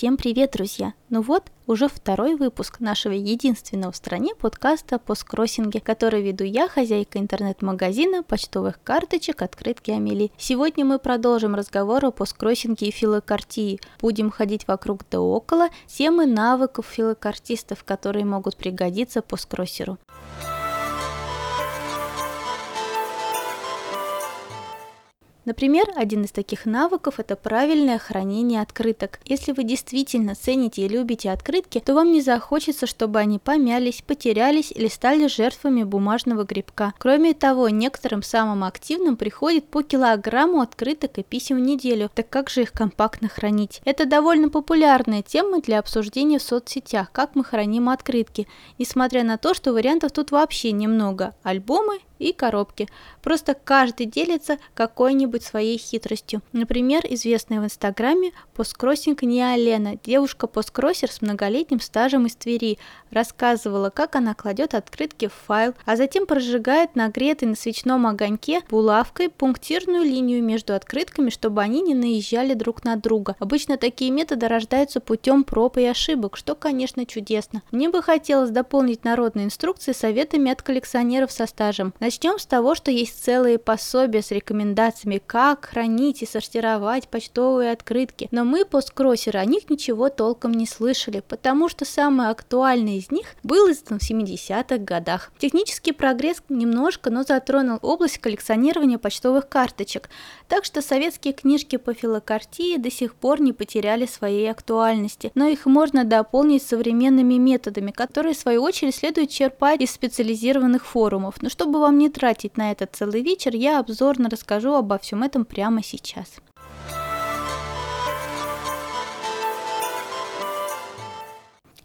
Всем привет, друзья! Ну вот, уже второй выпуск нашего единственного в стране подкаста «Посткроссинге», который веду я, хозяйка интернет-магазина почтовых карточек «Открытки Амели». Сегодня мы продолжим разговор о посткроссинге и филокартии. Будем ходить вокруг да около темы навыков филокартистов, которые могут пригодиться посткроссеру. Например, один из таких навыков – это правильное хранение открыток. Если вы действительно цените и любите открытки, то вам не захочется, чтобы они помялись, потерялись или стали жертвами бумажного грибка. Кроме того, некоторым самым активным приходит по килограмму открыток и писем в неделю, так как же их компактно хранить? Это довольно популярная тема для обсуждения в соцсетях, как мы храним открытки, несмотря на то, что вариантов тут вообще немного. Альбомы и коробки. Просто каждый делится какой-нибудь своей хитростью. Например, известная в инстаграме посткроссинг Ниалена, девушка-посткроссер с многолетним стажем из Твери, рассказывала, как она кладет открытки в файл, а затем прожигает нагретой на свечном огоньке булавкой пунктирную линию между открытками, чтобы они не наезжали друг на друга. Обычно такие методы рождаются путем проб и ошибок, что, конечно, чудесно. Мне бы хотелось дополнить народные инструкции советами от коллекционеров со стажем. Начнем с того, что есть целые пособия с рекомендациями, как хранить и сортировать почтовые открытки, но мы, посткроссеры, о них ничего толком не слышали, потому что самый актуальный из них был издан в 70-х годах. Технический прогресс немножко, но затронул область коллекционирования почтовых карточек, так что советские книжки по филокартии до сих пор не потеряли своей актуальности, но их можно дополнить современными методами, которые в свою очередь следует черпать из специализированных форумов. Но чтобы вам не тратить на это целый вечер, я обзорно расскажу обо всем этом прямо сейчас.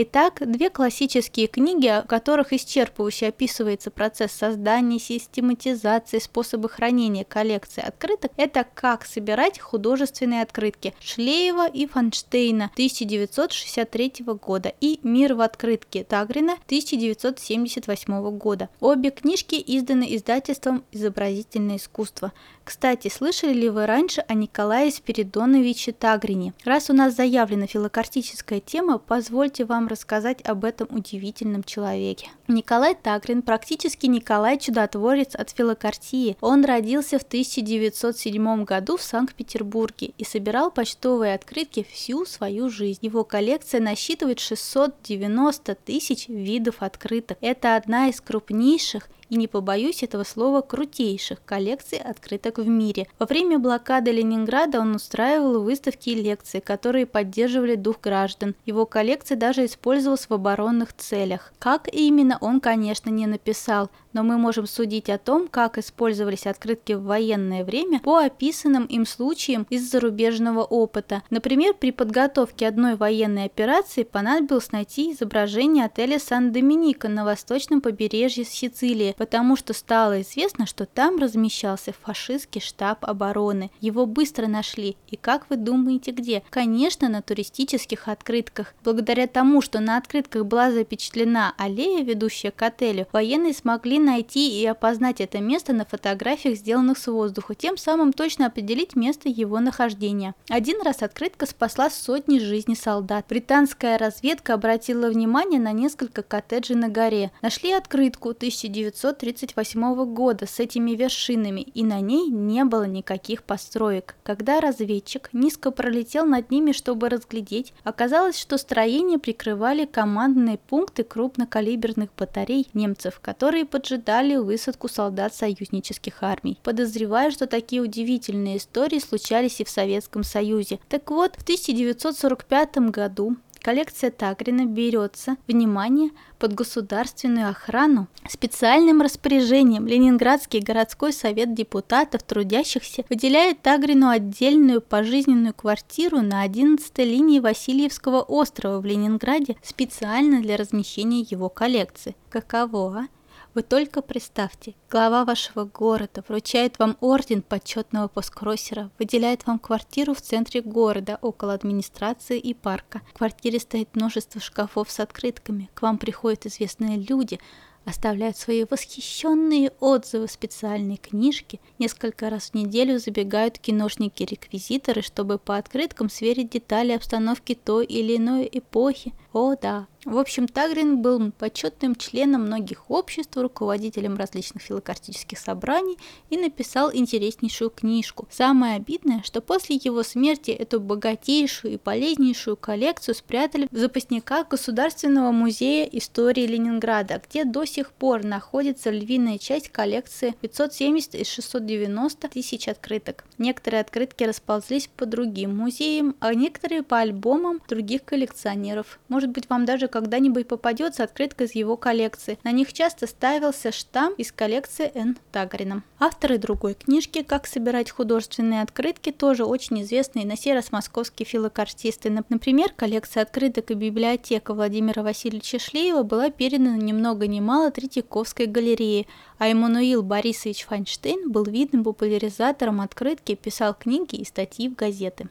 Итак, две классические книги, в которых исчерпывающе описывается процесс создания, систематизации, способы хранения коллекции открыток, это «Как собирать художественные открытки» Шлеева и Фанштейна 1963 года и «Мир в открытке» Тагрина 1978 года. Обе книжки изданы издательством «Изобразительное искусство». Кстати, слышали ли вы раньше о Николае Спиридоновиче Тагрине? Раз у нас заявлена филокартическая тема, позвольте вам рассказать об этом удивительном человеке. Николай Тагрин практически Николай Чудотворец от филокартии. Он родился в 1907 году в Санкт-Петербурге и собирал почтовые открытки всю свою жизнь. Его коллекция насчитывает 690 тысяч видов открыток. Это одна из крупнейших и не побоюсь этого слова крутейших коллекций открыток в мире. Во время блокады Ленинграда он устраивал выставки и лекции, которые поддерживали дух граждан. Его коллекция даже использовалась в оборонных целях. Как именно он, конечно, не написал, но мы можем судить о том, как использовались открытки в военное время по описанным им случаям из зарубежного опыта. Например, при подготовке одной военной операции понадобилось найти изображение отеля Сан-Доминика на восточном побережье Сицилии, потому что стало известно, что там размещался фашистский штаб обороны. Его быстро нашли. И как вы думаете, где? Конечно, на туристических открытках. Благодаря тому, что на открытках была запечатлена аллея, ведущая к отелю, военные смогли найти и опознать это место на фотографиях, сделанных с воздуха, тем самым точно определить место его нахождения. Один раз открытка спасла сотни жизней солдат. Британская разведка обратила внимание на несколько коттеджей на горе. Нашли открытку 1938 года с этими вершинами, и на ней не было никаких построек. Когда разведчик низко пролетел над ними, чтобы разглядеть, оказалось, что строения прикрывали командные пункты крупнокалиберных батарей немцев, которые поджидали поджидали высадку солдат союзнических армий. Подозреваю, что такие удивительные истории случались и в Советском Союзе. Так вот, в 1945 году коллекция Тагрина берется, внимание, под государственную охрану. Специальным распоряжением Ленинградский городской совет депутатов трудящихся выделяет Тагрину отдельную пожизненную квартиру на 11 линии Васильевского острова в Ленинграде специально для размещения его коллекции. Каково, а? Вы только представьте, глава вашего города вручает вам орден почетного посткроссера, выделяет вам квартиру в центре города, около администрации и парка. В квартире стоит множество шкафов с открытками, к вам приходят известные люди, оставляют свои восхищенные отзывы в специальной книжке, несколько раз в неделю забегают киношники-реквизиторы, чтобы по открыткам сверить детали обстановки той или иной эпохи. О да, в общем, Тагрин был почетным членом многих обществ, руководителем различных филокартических собраний и написал интереснейшую книжку. Самое обидное, что после его смерти эту богатейшую и полезнейшую коллекцию спрятали в запасниках Государственного музея истории Ленинграда, где до сих пор находится львиная часть коллекции 570 из 690 тысяч открыток. Некоторые открытки расползлись по другим музеям, а некоторые по альбомам других коллекционеров. Может быть, вам даже когда-нибудь попадется открытка из его коллекции. На них часто ставился штамп из коллекции Н. Тагрина. Авторы другой книжки «Как собирать художественные открытки» тоже очень известные на сей раз московские филокартисты. Например, коллекция открыток и библиотека Владимира Васильевича Шлеева была передана ни много ни мало Третьяковской галерее, а Эммануил Борисович Файнштейн был видным популяризатором открытки, писал книги и статьи в газеты.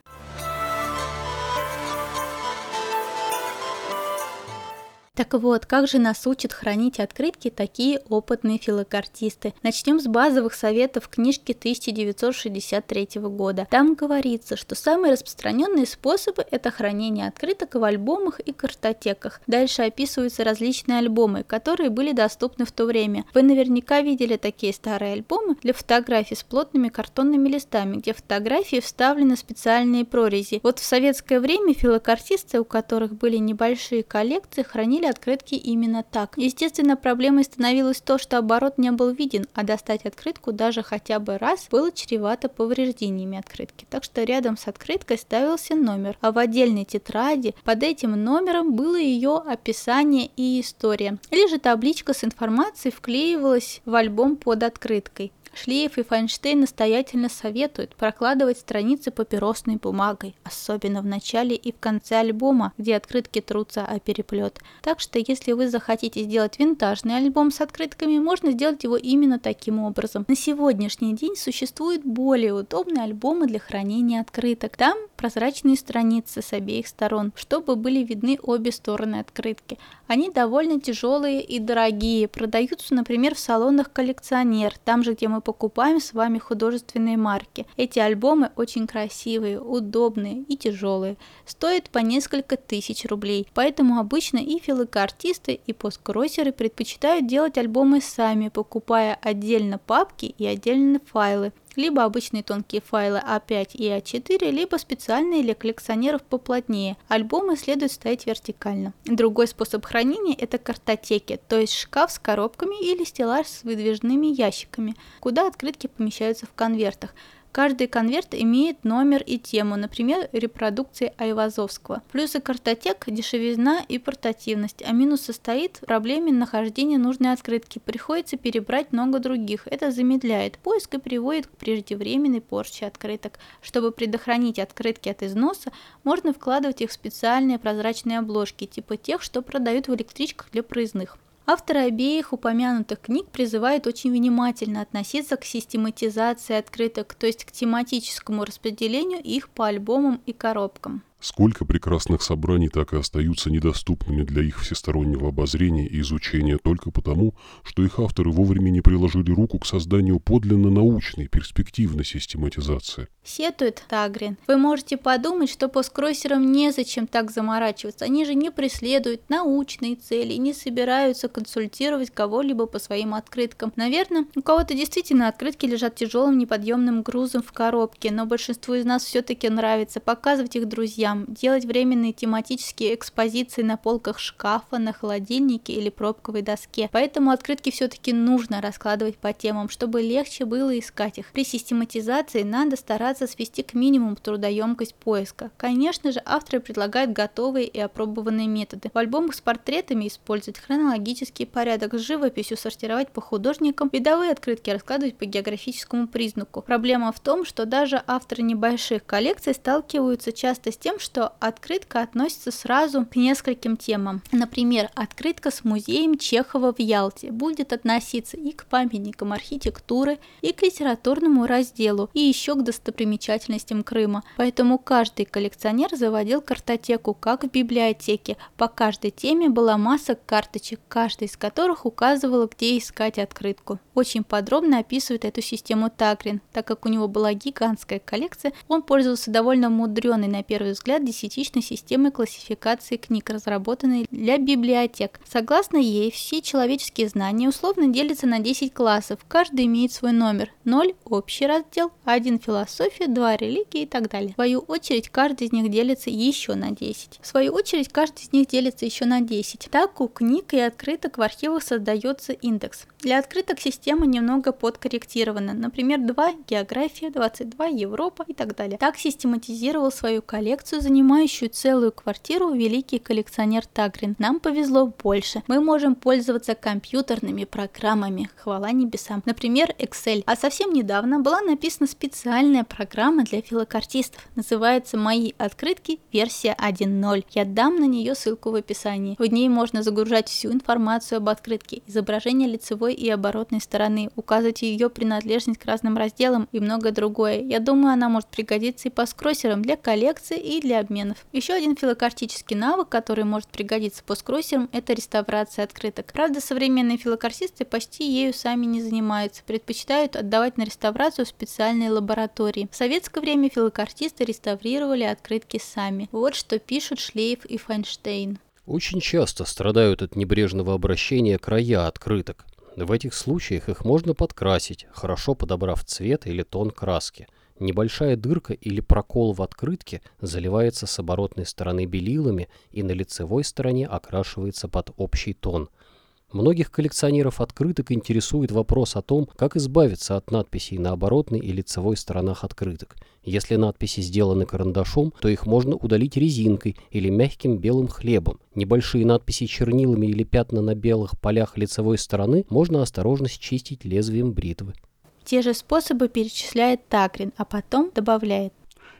Так вот, как же нас учат хранить открытки такие опытные филокартисты? Начнем с базовых советов книжки 1963 года. Там говорится, что самые распространенные способы – это хранение открыток в альбомах и картотеках. Дальше описываются различные альбомы, которые были доступны в то время. Вы наверняка видели такие старые альбомы для фотографий с плотными картонными листами, где фотографии вставлены специальные прорези. Вот в советское время филокартисты, у которых были небольшие коллекции, хранили открытки именно так. Естественно, проблемой становилось то, что оборот не был виден, а достать открытку даже хотя бы раз было чревато повреждениями открытки. Так что рядом с открыткой ставился номер, а в отдельной тетради под этим номером было ее описание и история. Или же табличка с информацией вклеивалась в альбом под открыткой. Шлиев и Файнштейн настоятельно советуют прокладывать страницы папиросной бумагой, особенно в начале и в конце альбома, где открытки трутся о переплет. Так что, если вы захотите сделать винтажный альбом с открытками, можно сделать его именно таким образом. На сегодняшний день существуют более удобные альбомы для хранения открыток. Там прозрачные страницы с обеих сторон, чтобы были видны обе стороны открытки. Они довольно тяжелые и дорогие, продаются, например, в салонах коллекционер, там же, где мы покупаем с вами художественные марки. Эти альбомы очень красивые, удобные и тяжелые. Стоят по несколько тысяч рублей. Поэтому обычно и филокартисты, и посткроссеры предпочитают делать альбомы сами, покупая отдельно папки и отдельно файлы либо обычные тонкие файлы А5 и А4, либо специальные для коллекционеров поплотнее. Альбомы следует ставить вертикально. Другой способ хранения – это картотеки, то есть шкаф с коробками или стеллаж с выдвижными ящиками, куда открытки помещаются в конвертах. Каждый конверт имеет номер и тему, например, репродукции Айвазовского. Плюсы картотек – дешевизна и портативность, а минус состоит в проблеме нахождения нужной открытки. Приходится перебрать много других. Это замедляет поиск и приводит к преждевременной порче открыток. Чтобы предохранить открытки от износа, можно вкладывать их в специальные прозрачные обложки, типа тех, что продают в электричках для проездных. Авторы обеих упомянутых книг призывают очень внимательно относиться к систематизации открыток, то есть к тематическому распределению их по альбомам и коробкам. Сколько прекрасных собраний так и остаются недоступными для их всестороннего обозрения и изучения только потому, что их авторы вовремя не приложили руку к созданию подлинно научной, перспективной систематизации. Сетует Тагрин. Вы можете подумать, что посткроссерам незачем так заморачиваться. Они же не преследуют научные цели, не собираются консультировать кого-либо по своим открыткам. Наверное, у кого-то действительно открытки лежат тяжелым неподъемным грузом в коробке, но большинству из нас все-таки нравится показывать их друзьям друзьям, делать временные тематические экспозиции на полках шкафа, на холодильнике или пробковой доске. Поэтому открытки все-таки нужно раскладывать по темам, чтобы легче было искать их. При систематизации надо стараться свести к минимуму трудоемкость поиска. Конечно же, авторы предлагают готовые и опробованные методы. В альбомах с портретами использовать хронологический порядок, с живописью сортировать по художникам, видовые открытки раскладывать по географическому признаку. Проблема в том, что даже авторы небольших коллекций сталкиваются часто с тем, тем, что открытка относится сразу к нескольким темам. Например, открытка с музеем Чехова в Ялте будет относиться и к памятникам архитектуры, и к литературному разделу, и еще к достопримечательностям Крыма. Поэтому каждый коллекционер заводил картотеку, как в библиотеке. По каждой теме была масса карточек, каждая из которых указывала, где искать открытку. Очень подробно описывает эту систему Тагрин. Так как у него была гигантская коллекция, он пользовался довольно мудреной на первый взгляд десятичной системой классификации книг, разработанной для библиотек. Согласно ей, все человеческие знания условно делятся на 10 классов, каждый имеет свой номер. 0 – общий раздел, 1 – философия, 2 – религия и так далее. В свою очередь, каждый из них делится еще на 10. В свою очередь, каждый из них делится еще на 10. Так у книг и открыток в архивах создается индекс. Для открыток система немного подкорректирована. Например, 2 – география, 22 – Европа и так далее. Так систематизировал свою коллекцию, занимающую целую квартиру, великий коллекционер Тагрин. Нам повезло больше. Мы можем пользоваться компьютерными программами, хвала небесам. Например, Excel. А совсем недавно была написана специальная программа для филокартистов. Называется «Мои открытки. Версия 1.0». Я дам на нее ссылку в описании. В ней можно загружать всю информацию об открытке, изображение лицевой и оборотной стороны, указывать ее принадлежность к разным разделам и многое другое. Я думаю, она может пригодиться и по скроссерам для коллекции и для обменов. Еще один филокартический навык, который может пригодиться по скроссерам, это реставрация открыток. Правда, современные филокартисты почти ею сами не занимаются, предпочитают отдавать на реставрацию в специальные лаборатории. В советское время филокартисты реставрировали открытки сами. Вот что пишут Шлейф и Файнштейн. Очень часто страдают от небрежного обращения края открыток. В этих случаях их можно подкрасить, хорошо подобрав цвет или тон краски. Небольшая дырка или прокол в открытке заливается с оборотной стороны белилами и на лицевой стороне окрашивается под общий тон. Многих коллекционеров открыток интересует вопрос о том, как избавиться от надписей на оборотной и лицевой сторонах открыток. Если надписи сделаны карандашом, то их можно удалить резинкой или мягким белым хлебом. Небольшие надписи чернилами или пятна на белых полях лицевой стороны можно осторожно счистить лезвием бритвы. Те же способы перечисляет Тагрин, а потом добавляет.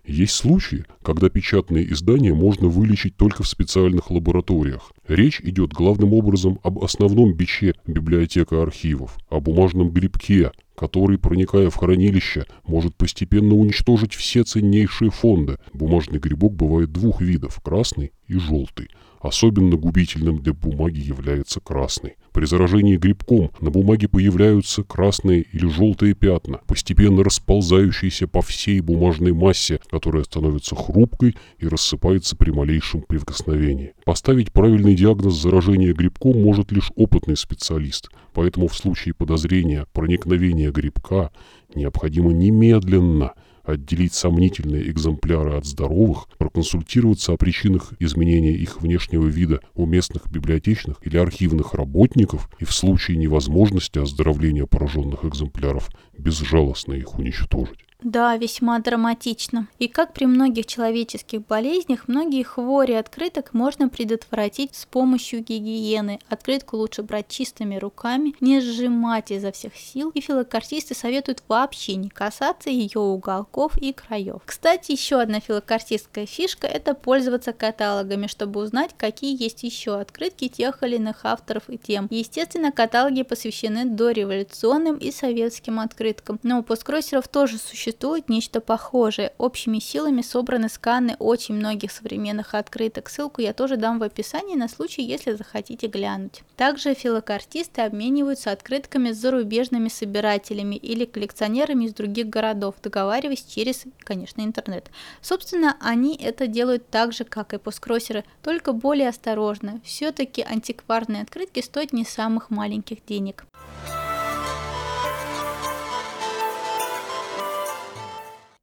Есть случаи, когда печатные издания можно вылечить только в специальных лабораториях. Речь идет главным образом об основном биче библиотека архивов, о бумажном грибке, который, проникая в хранилище, может постепенно уничтожить все ценнейшие фонды. Бумажный грибок бывает двух видов – красный и желтый. Особенно губительным для бумаги является красный. При заражении грибком на бумаге появляются красные или желтые пятна, постепенно расползающиеся по всей бумажной массе, которая становится хрупкой и рассыпается при малейшем прикосновении. Поставить правильный диагноз заражения грибком может лишь опытный специалист, поэтому в случае подозрения проникновения грибка необходимо немедленно – отделить сомнительные экземпляры от здоровых, проконсультироваться о причинах изменения их внешнего вида у местных библиотечных или архивных работников и в случае невозможности оздоровления пораженных экземпляров безжалостно их уничтожить. Да, весьма драматично. И как при многих человеческих болезнях, многие хвори открыток можно предотвратить с помощью гигиены. Открытку лучше брать чистыми руками, не сжимать изо всех сил, и филокартисты советуют вообще не касаться ее уголков и краев. Кстати, еще одна филокартистская фишка – это пользоваться каталогами, чтобы узнать, какие есть еще открытки тех или иных авторов и тем. Естественно, каталоги посвящены дореволюционным и советским открыткам, но у посткроссеров тоже существует существует нечто похожее. Общими силами собраны сканы очень многих современных открыток. Ссылку я тоже дам в описании на случай, если захотите глянуть. Также филокартисты обмениваются открытками с зарубежными собирателями или коллекционерами из других городов, договариваясь через, конечно, интернет. Собственно, они это делают так же, как и посткроссеры, только более осторожно. Все-таки антикварные открытки стоят не самых маленьких денег.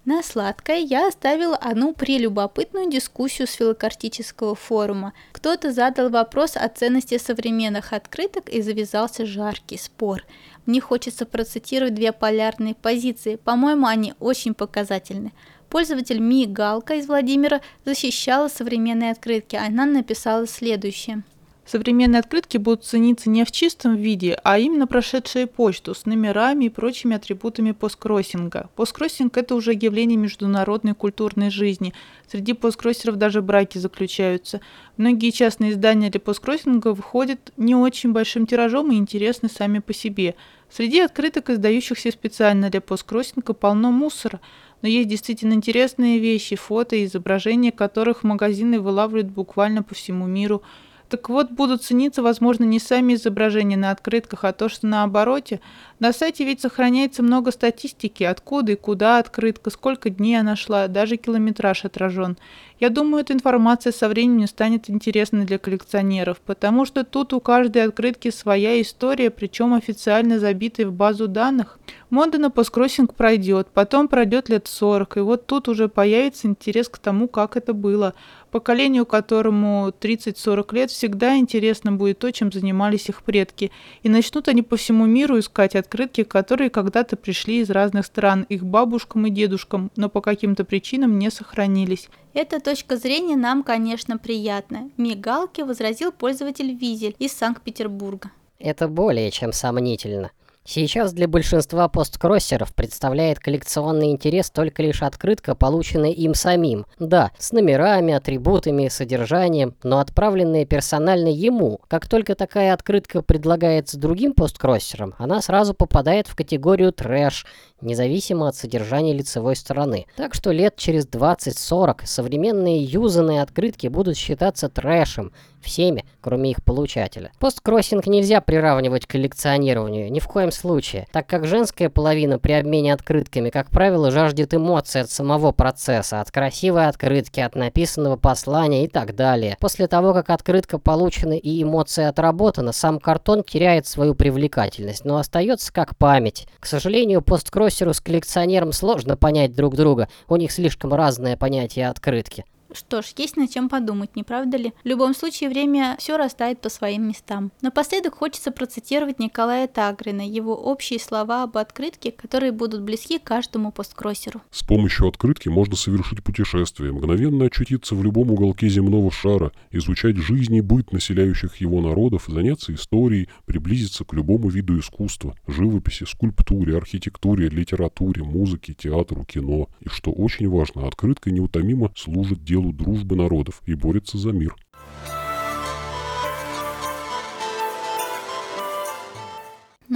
На сладкое я оставила одну прелюбопытную дискуссию с филокартического форума. Кто-то задал вопрос о ценности современных открыток и завязался жаркий спор. Мне хочется процитировать две полярные позиции, по-моему, они очень показательны. Пользователь Ми Галка из Владимира защищала современные открытки, она написала следующее. Современные открытки будут цениться не в чистом виде, а именно прошедшие почту с номерами и прочими атрибутами посткроссинга. Посткроссинг – это уже явление международной культурной жизни. Среди посткроссеров даже браки заключаются. Многие частные издания для посткроссинга выходят не очень большим тиражом и интересны сами по себе. Среди открыток, издающихся специально для посткроссинга, полно мусора – но есть действительно интересные вещи, фото и изображения которых магазины вылавливают буквально по всему миру – так вот, будут цениться, возможно, не сами изображения на открытках, а то, что на обороте. На сайте ведь сохраняется много статистики, откуда и куда открытка, сколько дней она шла, даже километраж отражен. Я думаю, эта информация со временем станет интересной для коллекционеров, потому что тут у каждой открытки своя история, причем официально забитая в базу данных. Мода на посткроссинг пройдет, потом пройдет лет 40, и вот тут уже появится интерес к тому, как это было. Поколению, которому 30-40 лет, всегда интересно будет то, чем занимались их предки. И начнут они по всему миру искать открытки, которые когда-то пришли из разных стран, их бабушкам и дедушкам, но по каким-то причинам не сохранились. Эта точка зрения нам, конечно, приятна. Мигалки возразил пользователь Визель из Санкт-Петербурга. Это более чем сомнительно. Сейчас для большинства посткроссеров представляет коллекционный интерес только лишь открытка, полученная им самим. Да, с номерами, атрибутами, содержанием, но отправленная персонально ему. Как только такая открытка предлагается другим посткроссерам, она сразу попадает в категорию трэш, независимо от содержания лицевой стороны. Так что лет через 20-40 современные юзанные открытки будут считаться трэшем, всеми, кроме их получателя. Посткроссинг нельзя приравнивать к коллекционированию, ни в коем случае, так как женская половина при обмене открытками, как правило, жаждет эмоций от самого процесса, от красивой открытки, от написанного послания и так далее. После того, как открытка получена и эмоция отработана, сам картон теряет свою привлекательность, но остается как память. К сожалению, посткроссеру с коллекционером сложно понять друг друга, у них слишком разное понятие открытки. Что ж, есть над чем подумать, не правда ли? В любом случае, время все растает по своим местам. Напоследок хочется процитировать Николая Тагрина, его общие слова об открытке, которые будут близки каждому посткроссеру. С помощью открытки можно совершить путешествие, мгновенно очутиться в любом уголке земного шара, изучать жизнь и быт населяющих его народов, заняться историей, приблизиться к любому виду искусства, живописи, скульптуре, архитектуре, литературе, музыке, театру, кино. И что очень важно, открытка неутомимо служит делу делу дружбы народов и борется за мир.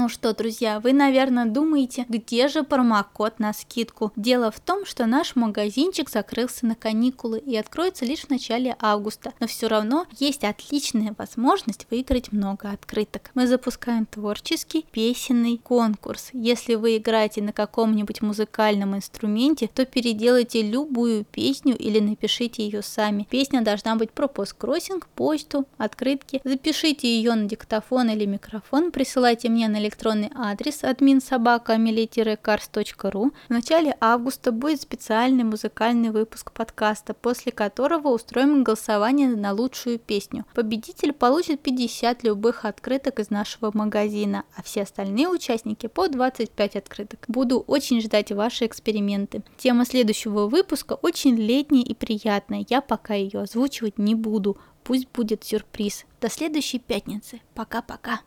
Ну что, друзья, вы, наверное, думаете, где же промокод на скидку? Дело в том, что наш магазинчик закрылся на каникулы и откроется лишь в начале августа, но все равно есть отличная возможность выиграть много открыток. Мы запускаем творческий песенный конкурс. Если вы играете на каком-нибудь музыкальном инструменте, то переделайте любую песню или напишите ее сами. Песня должна быть про посткроссинг, почту, открытки. Запишите ее на диктофон или микрофон, присылайте мне на электронный адрес adminsobaka.cars.ru. В начале августа будет специальный музыкальный выпуск подкаста, после которого устроим голосование на лучшую песню. Победитель получит 50 любых открыток из нашего магазина, а все остальные участники по 25 открыток. Буду очень ждать ваши эксперименты. Тема следующего выпуска очень летняя и приятная, я пока ее озвучивать не буду. Пусть будет сюрприз. До следующей пятницы. Пока-пока.